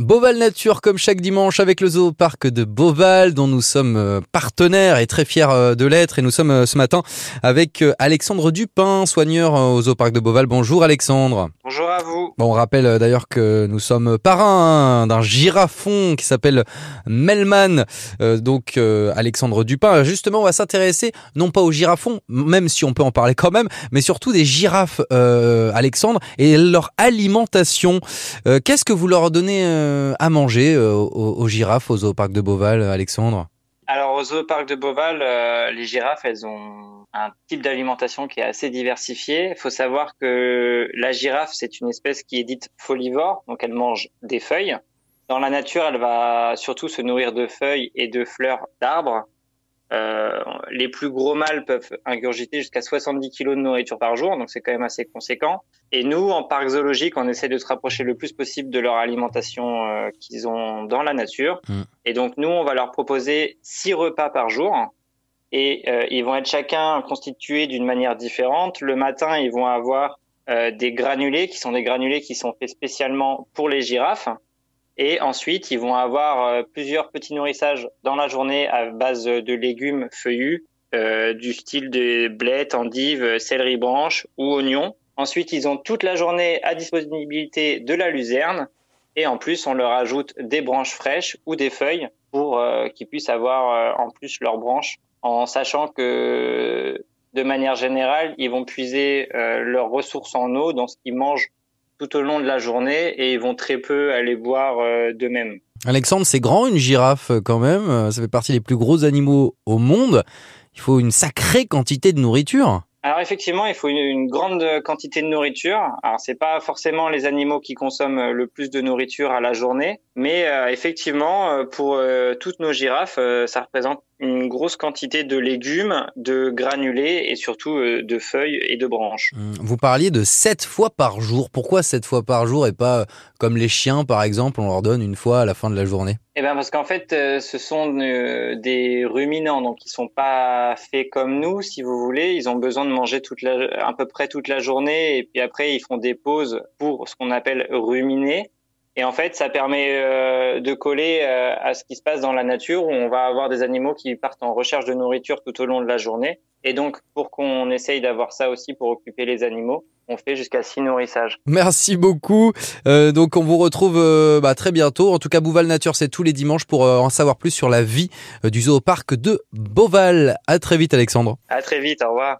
Beauval Nature comme chaque dimanche avec le zoo parc de Beauval dont nous sommes euh, partenaires et très fiers euh, de l'être et nous sommes euh, ce matin avec Alexandre Dupin, soigneur au zoo parc de Beauval. Bonjour Alexandre. Bonjour à vous. Bon, on rappelle d'ailleurs que nous sommes parrains d'un girafon qui s'appelle Melman. donc Alexandre Dupin, justement on va s'intéresser non pas aux girafons, même si on peut en parler quand même, mais surtout des girafes Alexandre et leur alimentation. Qu'est-ce que vous leur donnez euh, à manger euh, aux, girafes au zooparc de Beauval, Alexandre? Au zooparc de Beauval, euh, les girafes, elles ont un type d'alimentation qui est assez diversifié. Il faut savoir que la girafe, c'est une espèce qui est dite folivore, donc elle mange des feuilles. Dans la nature, elle va surtout se nourrir de feuilles et de fleurs d'arbres. Euh, les plus gros mâles peuvent ingurgiter jusqu'à 70 kg de nourriture par jour, donc c'est quand même assez conséquent. Et nous, en parc zoologique, on essaie de se rapprocher le plus possible de leur alimentation euh, qu'ils ont dans la nature. Mm. Et donc nous, on va leur proposer six repas par jour. Et euh, ils vont être chacun constitués d'une manière différente. Le matin, ils vont avoir des granulés, qui sont des granulés qui sont faits spécialement pour les girafes. Et ensuite, ils vont avoir euh, plusieurs petits nourrissages dans la journée à base de légumes feuillus, euh, du style de blettes, endives, céleri branche ou oignons. Ensuite, ils ont toute la journée à disponibilité de la luzerne. Et en plus, on leur ajoute des branches fraîches ou des feuilles pour euh, qu'ils puissent avoir en plus leurs branches, en sachant que de manière générale, ils vont puiser leurs ressources en eau dans ce qu'ils mangent tout au long de la journée et ils vont très peu aller boire euh, d'eux-mêmes. Alexandre, c'est grand une girafe euh, quand même, euh, ça fait partie des plus gros animaux au monde. Il faut une sacrée quantité de nourriture. Alors effectivement, il faut une, grande quantité de nourriture. Alors c'est pas forcément les animaux qui consomment le plus de nourriture à la journée, mais effectivement pour toutes nos girafes, ça représente une grosse quantité de légumes, de granulés et surtout euh, de feuilles et de branches. Hum, vous parliez de 7 fois par jour. Pourquoi 7 fois par jour et pas comme les chiens par exemple, on leur donne une fois à la fin de la journée? Eh bien parce qu'en fait euh, ce sont euh, des ruminants donc ils sont pas faits comme nous si vous voulez, ils ont besoin de manger toute la, à peu près toute la journée et puis après ils font des pauses pour ce qu'on appelle ruminer. Et en fait, ça permet euh, de coller euh, à ce qui se passe dans la nature où on va avoir des animaux qui partent en recherche de nourriture tout au long de la journée. Et donc, pour qu'on essaye d'avoir ça aussi pour occuper les animaux, on fait jusqu'à six nourrissages. Merci beaucoup. Euh, donc, on vous retrouve bah, très bientôt. En tout cas, Bouval Nature, c'est tous les dimanches pour en savoir plus sur la vie du zooparc de Beauval. À très vite, Alexandre. À très vite. Au revoir.